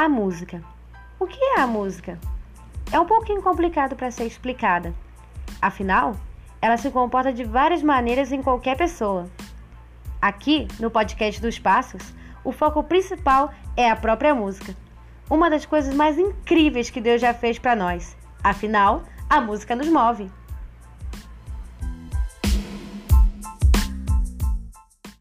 A música. O que é a música? É um pouquinho complicado para ser explicada. Afinal, ela se comporta de várias maneiras em qualquer pessoa. Aqui, no podcast dos Passos, o foco principal é a própria música. Uma das coisas mais incríveis que Deus já fez para nós. Afinal, a música nos move.